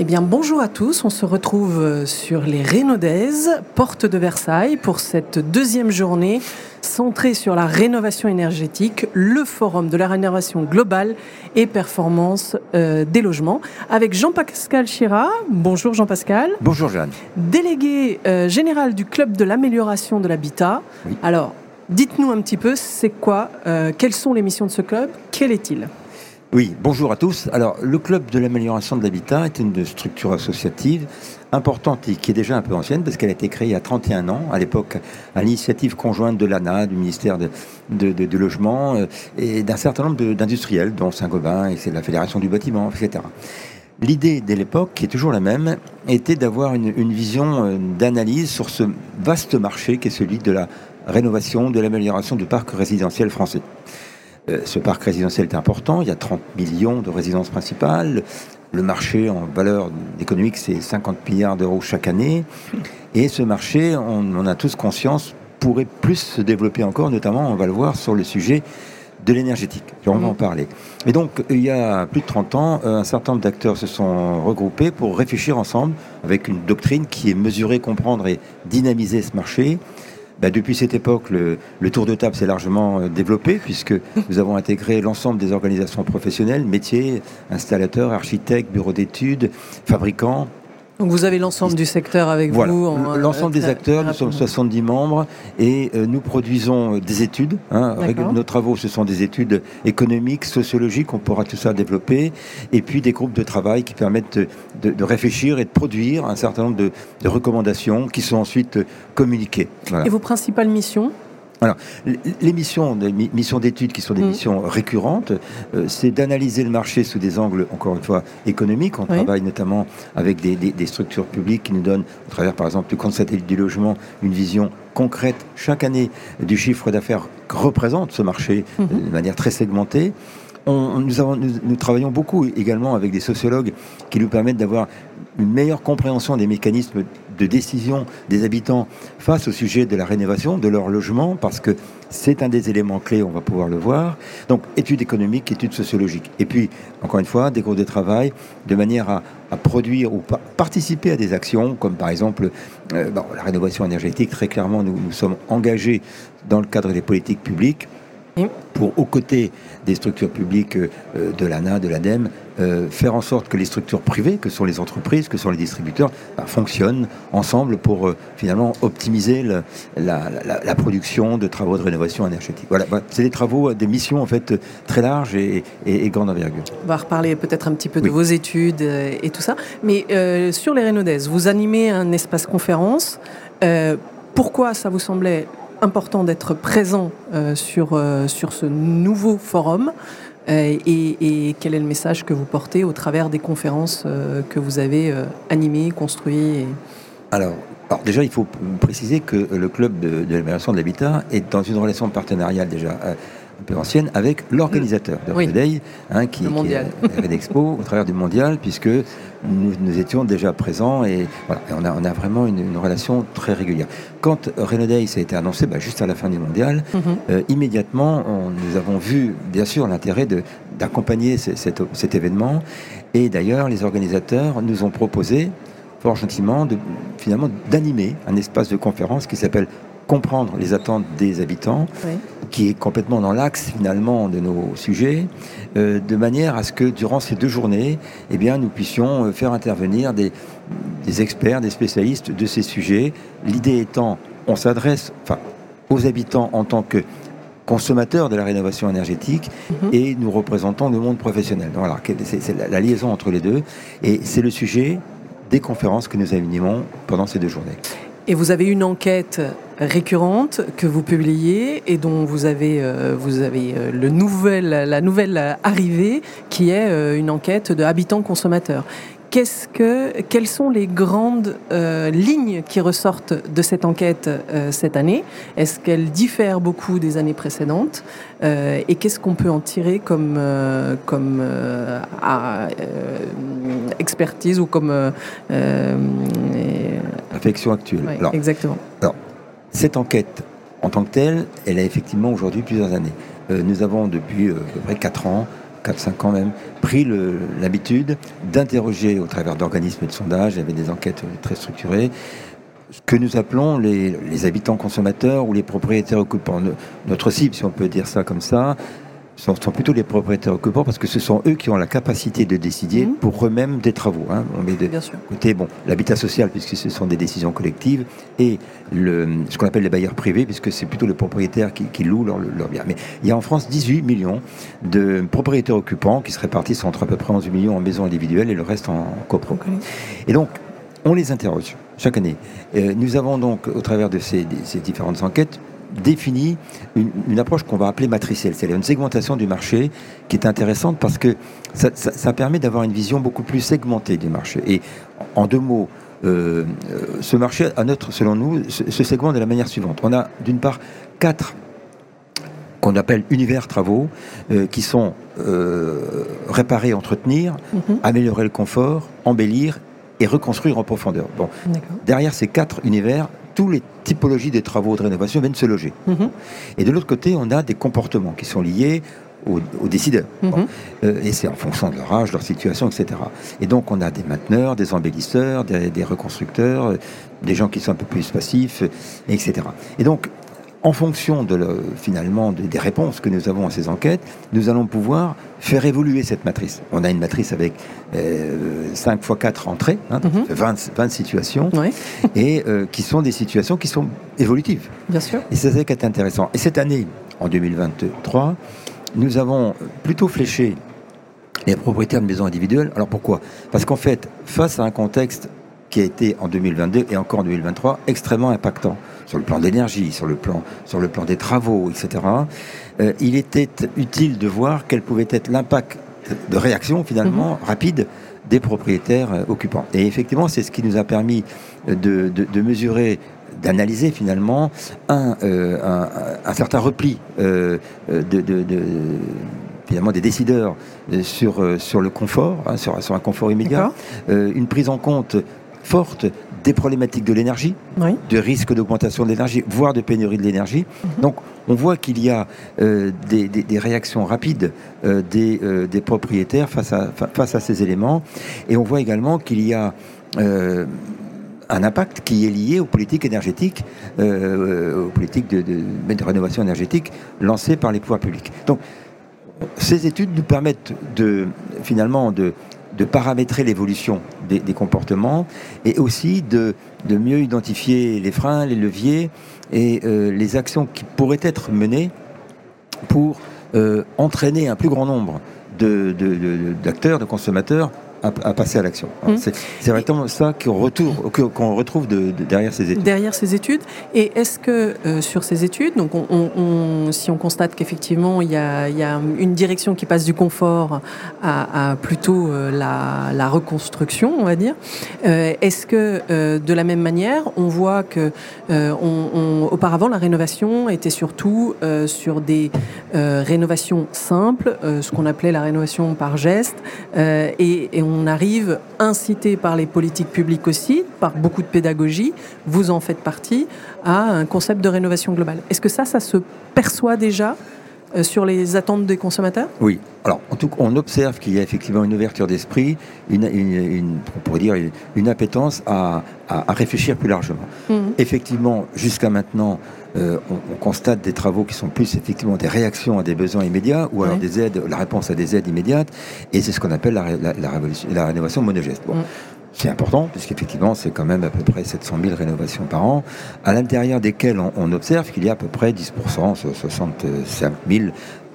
Eh bien, bonjour à tous. On se retrouve sur les Rénaudaises, porte de Versailles, pour cette deuxième journée centrée sur la rénovation énergétique, le forum de la rénovation globale et performance euh, des logements, avec Jean-Pascal Chira. Bonjour Jean-Pascal. Bonjour Jeanne. Délégué euh, général du club de l'amélioration de l'habitat. Alors, dites-nous un petit peu, c'est quoi, euh, quelles sont les missions de ce club, quel est-il? Oui, bonjour à tous. Alors, le Club de l'amélioration de l'habitat est une structure associative importante et qui est déjà un peu ancienne parce qu'elle a été créée il y a 31 ans, à l'époque à l'initiative conjointe de l'ANA, du ministère de, Logement euh, et d'un certain nombre d'industriels, dont Saint-Gobain et c'est la Fédération du bâtiment, etc. L'idée de l'époque, qui est toujours la même, était d'avoir une, une, vision euh, d'analyse sur ce vaste marché qui est celui de la rénovation, de l'amélioration du parc résidentiel français. Euh, ce parc résidentiel est important, il y a 30 millions de résidences principales. Le marché en valeur économique, c'est 50 milliards d'euros chaque année. Et ce marché, on, a tous conscience, pourrait plus se développer encore, notamment, on va le voir, sur le sujet de l'énergétique. On va en mhm. parler. Et donc, il y a plus de 30 ans, un certain nombre d'acteurs se sont regroupés pour réfléchir ensemble avec une doctrine qui est mesurer, comprendre et dynamiser ce marché bah, depuis cette époque, le, tour de table s'est largement euh, développé puisque nous avons intégré l'ensemble des organisations professionnelles, métiers, installateurs, architectes, bureaux d'études, fabricants, donc vous avez l'ensemble du secteur avec vous L'ensemble des acteurs, nous sommes 70 membres et euh, nous produisons euh, des études. Hein, nos travaux, ce sont des études économiques, sociologiques, on pourra tout ça développer, et puis des groupes de travail qui permettent de, réfléchir et de produire un certain nombre de, recommandations qui sont ensuite communiquées. Et vos principales missions alors, les missions, missions d'études qui sont des mm. missions récurrentes, euh, c'est d'analyser le marché sous des angles, encore une fois, économiques. On travaille notamment avec des, structures publiques qui nous donnent, au travers par exemple du compte satellite du logement, une vision concrète chaque année du chiffre d'affaires que représente ce marché mm-hmm. de manière très segmentée nous, travaillons beaucoup également avec des sociologues qui nous permettent d'avoir une meilleure compréhension des mécanismes de décision des habitants face au sujet de la rénovation de leur logement, parce que c'est un des éléments clés, on va pouvoir le voir. Donc, études économiques, études sociologiques. Et puis, encore une fois, des groupes de travail de manière à, produire ou participer à des actions, comme par exemple euh, la rénovation énergétique. Très clairement, nous nous sommes engagés dans le cadre des politiques publiques pour, aux côtés des structures publiques euh, de l'ANA, de l'ADEME, euh, faire en sorte que les structures privées, que sont les entreprises, que sont les distributeurs, bah, fonctionnent ensemble pour euh, finalement optimiser la, production de travaux de rénovation énergétique. Voilà, bah, c'est des travaux, des missions en fait très larges et, et, grande envergure. On va reparler peut-être un petit peu de vos études et tout ça. Mais sur les Rénaudaises, vous animez un espace conférence. pourquoi ça vous semblait important d'être présent euh, sur, euh, sur ce nouveau forum euh, et, quel est le message que vous portez au travers des conférences que vous avez animées, construites alors, alors, déjà, il faut préciser que le club de, de l'amélioration de l'habitat est dans une relation partenariale déjà un peu ancienne avec l'organisateur de oui. hein, qui, est Red Expo au travers du mondial, puisque nous, étions déjà présents et, voilà, on, a, on, a, vraiment une, relation très régulière. Quand Reno Days a été annoncé, bah, juste à la fin du mondial, mhm. euh, immédiatement, nous avons vu bien sûr l'intérêt d'accompagner cet, cet événement et d'ailleurs les organisateurs nous ont proposé fort gentiment de, finalement d'animer un espace de conférence qui s'appelle comprendre les attentes des habitants, qui est complètement dans l'axe finalement de nos sujets, euh, de manière à ce que durant ces deux journées, eh bien, nous puissions euh, faire intervenir des, experts, des spécialistes de ces sujets. L'idée étant, on s'adresse enfin, aux habitants en tant que consommateurs de la rénovation énergétique mhm. et nous représentons le monde professionnel. Voilà, c'est la, la liaison entre les deux. Et c'est le sujet des conférences que nous animons pendant ces deux journées. Et vous avez une enquête récurrente que vous publiez et dont vous avez, euh, vous avez euh, le nouvel, la nouvelle arrivée qui est euh, une enquête de habitants consommateurs. qu'est-ce que, quelles sont les grandes lignes qui ressortent de cette enquête cette année? Est-ce qu'elle diffère beaucoup des années précédentes? Et qu'est-ce qu'on peut en tirer comme, comme expertise ou comme réflexion actuelle Exactement. Alors, cette enquête en tant que telle, elle a effectivement aujourd'hui plusieurs années. nous avons depuis à peu près 4 ans 4-5 ans même, pris l'habitude d'interroger au travers d'organismes de sondage, avait des enquêtes très structurées, ce que nous appelons les, habitants consommateurs ou les propriétaires occupants. Notre cible, si on peut dire ça comme ça, sont, sont, plutôt les propriétaires occupants parce que ce sont eux qui ont la capacité de décider mhm. pour eux-mêmes des travaux. Hein. On met de côté bon, l'habitat social puisque ce sont des décisions collectives et le, ce qu'on appelle les bailleurs privés puisque c'est plutôt les propriétaires qui, qui louent leurs leur biens. Mais il y a en France 18 millions de propriétaires occupants qui se répartissent entre à peu près 11 millions en maisons individuelles et le reste en copro. Et donc, on les interroge chaque année. Euh, nous avons donc, au travers de ces, ces différentes enquêtes, définit une, approche qu'on va appeler matricielle, c'est-à-dire une segmentation du marché qui est intéressante parce que ça, permet d'avoir une vision beaucoup plus segmentée du marché. Et en deux mots, euh, euh, ce marché, à notre, selon nous, se, segmente de la manière suivante. On a d'une part quatre qu'on appelle univers travaux, euh, qui sont réparer, entretenir, mhm. améliorer le confort, embellir et reconstruire en profondeur. Bon, derrière ces quatre univers, tous les typologies des travaux de rénovation viennent se loger. Mhm. Et de l'autre côté, on a des comportements qui sont liés aux, décideurs. Mhm. Euh, et c'est en fonction de leur âge, leur situation, etc. Et donc on a des mainteneurs, des embellisseurs, des, reconstructeurs, euh, des gens qui sont un peu plus passifs, etc. Et donc en fonction de finalement des réponses que nous avons à ces enquêtes, nous allons pouvoir faire évoluer cette matrice. On a une matrice avec 5 euh, fois 4 entrées, 20, hein, situations, et euh, qui sont des situations qui sont évolutives. Bien sûr. Et c'est ça qui est intéressant. Et cette année, en 2023, nous avons plutôt fléché les propriétaires de maisons individuelles. Alors pourquoi? Parce qu'en fait, face à un contexte qui a été en 2022 et encore en 2023 extrêmement impactant sur le plan d'énergie, sur le plan, sur le plan des travaux, etc. Euh, il était utile de voir quel pouvait être l'impact de réaction finalement mhm. rapide des propriétaires euh, occupants. Et effectivement, c'est ce qui nous a permis de, de, mesurer d'analyser finalement un, euh, un, certain repli de, de, finalement des décideurs sur, sur le confort, hein, sur, sur, un confort immédiat, une prise en compte forte des problématiques de l'énergie, de risque d'augmentation de l'énergie, voire de pénurie de l'énergie. Mhm. Donc on voit qu'il y a euh, des, réactions rapides euh, euh, des, propriétaires face à, face à ces éléments. Et on voit également qu'il y a un impact qui est lié aux politiques énergétiques, aux politiques de, de, rénovation énergétique lancées par les pouvoirs publics. Donc ces études nous permettent de finalement de de paramétrer l'évolution des, comportements et aussi de, mieux identifier les freins, les leviers et euh, les actions qui pourraient être menées pour euh, entraîner un plus grand nombre d'acteurs, de, consommateurs à, passer à l'action. Hum. C'est vraiment ça qu'on retrouve, de, derrière ces études. Derrière ces études. Et est-ce que euh, sur ces études, donc on, si on constate qu'effectivement il y, a, une direction qui passe du confort à, plutôt euh, la, reconstruction, on va dire, euh, est-ce que de la même manière, on voit que auparavant la rénovation était surtout sur des rénovations simples, ce qu'on appelait la rénovation par geste, et, et on arrive, incité par les politiques publiques aussi, par beaucoup de pédagogie, vous en faites partie, à un concept de rénovation globale. Est-ce que ça, ça se perçoit déjà euh, sur les attentes des consommateurs? Oui. Alors, en tout cas, on observe qu'il y a effectivement une ouverture d'esprit, une, on pourrait dire une, appétence à, réfléchir plus largement. Mhm. Effectivement, jusqu'à maintenant, euh, on, constate des travaux qui sont plus effectivement des réactions à des besoins immédiats ou alors des aides, la réponse à des aides immédiates, et c'est ce qu'on appelle la, la, rénovation monogeste. Bon. Mhm. C'est important, puisqu'effectivement, c'est quand même à peu près 700 000 rénovations par an, à l'intérieur desquelles on, observe qu'il y a à peu près 10%, 65 000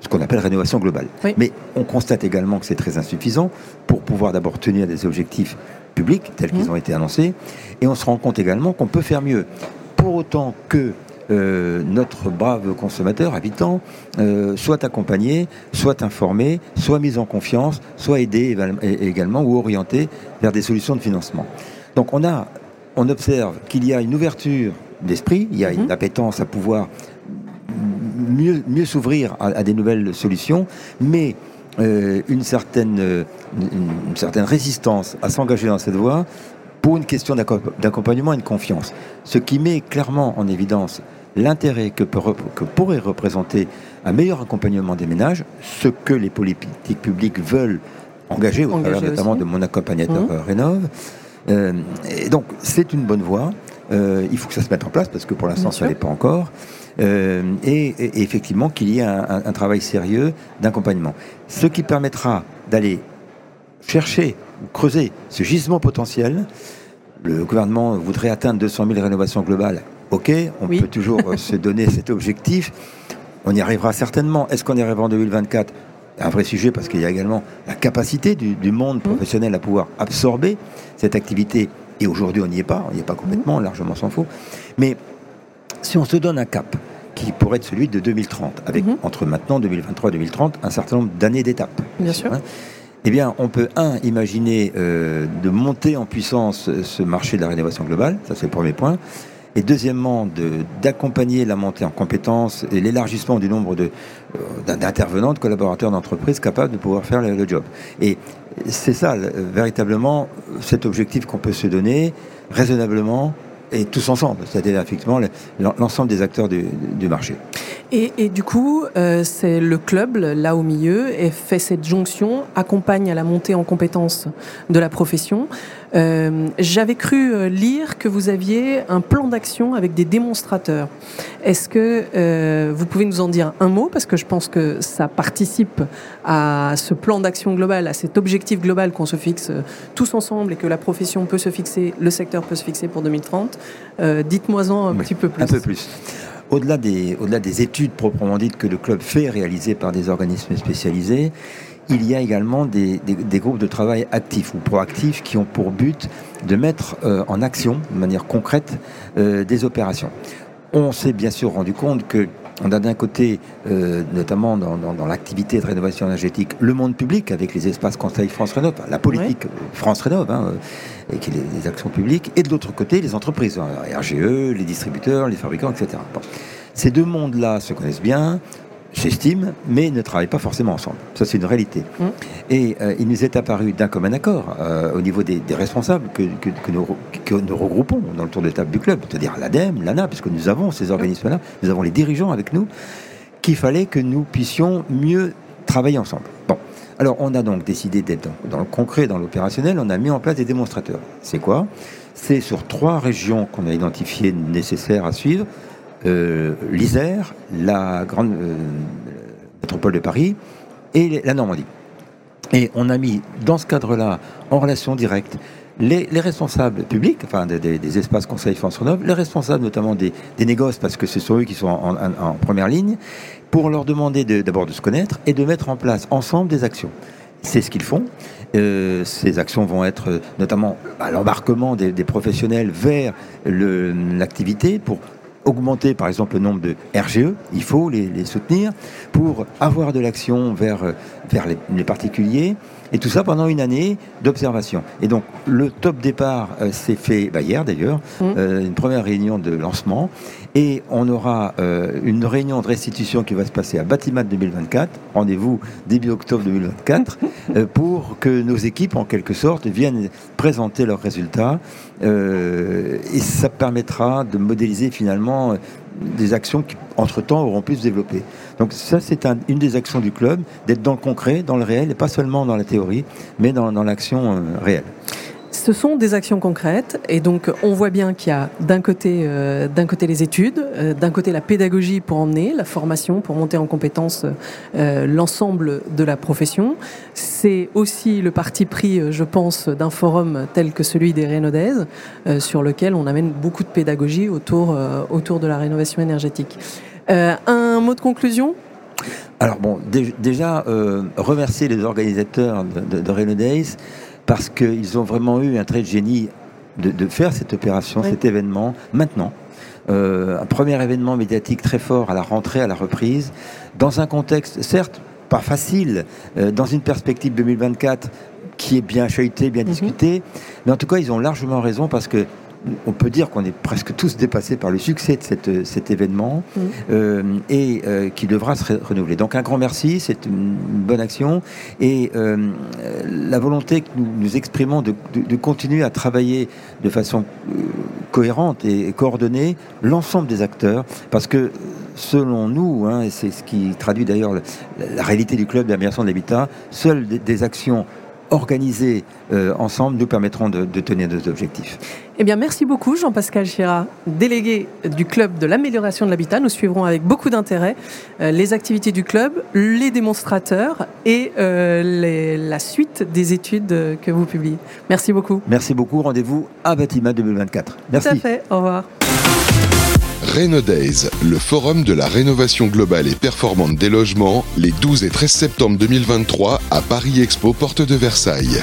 ce qu'on appelle rénovation globale. Mais on constate également que c'est très insuffisant pour pouvoir d'abord tenir des objectifs publics tels qu'ils mmh. ont été annoncés, et on se rend compte également qu'on peut faire mieux. Pour autant que notre brave consommateur, habitant, soit accompagné, soit informé, soit mis en confiance, soit aidé également ou orienté vers des solutions de financement. Donc on a, on observe qu'il y a une ouverture d'esprit, il y a une mhm. appétence à pouvoir mieux, mieux s'ouvrir à, des nouvelles solutions, mais euh, une, certaine, une, certaine résistance à s'engager dans cette voie pour une question d'accompagnement et de confiance. Ce qui met clairement en évidence l'intérêt que, que, pourrait représenter un meilleur accompagnement des ménages, ce que les politiques publiques veulent engager, au travers notamment de mon accompagnateur mmh. Rénov. Euh, et donc c'est une bonne voie. Euh, il faut que ça se mette en place parce que pour l'instant ça n'est pas encore. Euh, et, effectivement qu'il y ait un, travail sérieux d'accompagnement. Ce qui permettra d'aller chercher ou creuser ce gisement potentiel. Le gouvernement voudrait atteindre 200 000 rénovations globales. Ok, on peut toujours se donner cet objectif. On y arrivera certainement. Est-ce qu'on y arrivera en 2024 un vrai sujet parce qu'il y a également la capacité du, monde mmh. professionnel à pouvoir absorber cette activité. Et aujourd'hui, on n'y est pas, on n'y est pas complètement, mmh. largement s'en faut. Mais si on se donne un cap qui pourrait être celui de 2030, avec mmh. entre maintenant 2023 et 2030 un certain nombre d'années d'étapes. Bien sûr. Hein, eh bien, on peut, un, imaginer euh, de monter en puissance ce marché de la rénovation globale, ça c'est le premier point et deuxièmement d'accompagner la montée en compétences et l'élargissement du nombre euh, d'intervenants, de, collaborateurs d'entreprise capables de pouvoir faire le, job. Et c'est ça, véritablement, cet objectif qu'on peut se donner raisonnablement et tous ensemble, c'est-à-dire effectivement l'ensemble des acteurs du, marché. Et, du coup, euh, c'est le club, là au milieu, et fait cette jonction, accompagne à la montée en compétences de la profession. Euh, j'avais cru euh, lire que vous aviez un plan d'action avec des démonstrateurs. Est-ce que vous pouvez nous en dire un mot? Parce que je pense que ça participe à ce plan d'action global, à cet objectif global qu'on se fixe tous ensemble et que la profession peut se fixer, le secteur peut se fixer pour 2030. Dites-moi-en un petit peu plus. Un peu plus. Au-delà des, études proprement dites que le club fait, réalisées par des organismes spécialisés, il y a également des, groupes de travail actifs ou proactifs qui ont pour but de mettre euh, en action, de manière concrète, euh, des opérations. On s'est bien sûr rendu compte que on a d'un côté, euh, notamment dans, l'activité de rénovation énergétique, le monde public avec les espaces Conseil France Rénov, la politique France Rénov, hein, et qui les, actions publiques, et de l'autre côté, les entreprises, hein, RGE, les distributeurs, les fabricants, etc. Ces deux mondes-là se connaissent bien, j'estime, mais ne travaillent pas forcément ensemble. Ça, c'est une réalité. Mmh. Et euh, il nous est apparu d'un commun accord euh, au niveau des, responsables que, nous, nous, regroupons dans le tour de table du club, c'est-à-dire l'ADEME, l'ANA, puisque nous avons ces organismes-là, nous avons les dirigeants avec nous, qu'il fallait que nous puissions mieux travailler ensemble. Bon. Alors, on a donc décidé d'être dans, le concret, dans l'opérationnel. On a mis en place des démonstrateurs. C'est quoi? C'est sur trois régions qu'on a identifiées nécessaires à suivre euh, l'Isère, la grande euh, métropole de Paris et la Normandie. Et on a mis dans ce cadre-là, en relation directe, les, responsables publics, enfin des, espaces Conseil France Renov, les responsables notamment des, négoces, parce que ce sont eux qui sont en, première ligne, pour leur demander d'abord de, se connaître et de mettre en place ensemble des actions. C'est ce qu'ils font. Euh, ces actions vont être notamment à l'embarquement des, professionnels vers l'activité pour augmenter par exemple le nombre de RGE, il faut les, soutenir pour avoir de l'action vers, vers les, particuliers, et tout ça pendant une année d'observation. Et donc le top départ euh, s'est fait bah, hier d'ailleurs, mmh. euh, une première réunion de lancement, et on aura euh, une réunion de restitution qui va se passer à Batimat 2024, rendez-vous début octobre 2024, pour que nos équipes en quelque sorte viennent présenter leurs résultats, et ça permettra de modéliser finalement des actions qui, entre-temps, auront pu se développer. Donc ça, c'est une des actions du club, d'être dans le concret, dans le réel, et pas seulement dans la théorie, mais dans, l'action euh, réelle. Ce sont des actions concrètes et donc on voit bien qu'il y a d'un côté, euh, les études, euh, d'un côté la pédagogie pour emmener, la formation pour monter en compétence l'ensemble de la profession. C'est aussi le parti pris, je pense, d'un forum tel que celui des Rénodaises, sur lequel on amène beaucoup de pédagogie autour, de la rénovation énergétique. un mot de conclusion? Alors bon, déjà, remercier les organisateurs de, de, parce qu'ils ont vraiment eu un trait de génie de, faire cette opération, cet événement, maintenant. un premier événement médiatique très fort à la rentrée, à la reprise, dans un contexte, certes, pas facile, dans une perspective 2024 qui est bien chahuté, bien mhm. discuté. Mais en tout cas, ils ont largement raison parce que on peut dire qu'on est presque tous dépassés par le succès de cet événement mhm. euh, et euh, qui devra se renouveler. Donc un grand merci, c'est une bonne action et euh, la volonté que nous, exprimons de, continuer à travailler de façon cohérente et coordonnée l'ensemble des acteurs parce que selon nous, hein, et c'est ce qui traduit d'ailleurs la, réalité du club d'amélioration de l'habitat, seules des actions organisés euh, ensemble nous permettront de, tenir nos objectifs. Eh bien, merci beaucoup Jean-Pascal Chira, délégué du club de l'amélioration de l'habitat. Nous suivrons avec beaucoup d'intérêt euh, les activités du club, les démonstrateurs et euh, la suite des études que vous publiez. Merci beaucoup. Merci beaucoup. Rendez-vous à Batima 2024. Merci. Tout à fait. Au revoir. Days, le forum de la rénovation globale et performante des logements, les 12 et 13 septembre 2023 à Paris Expo, porte de Versailles.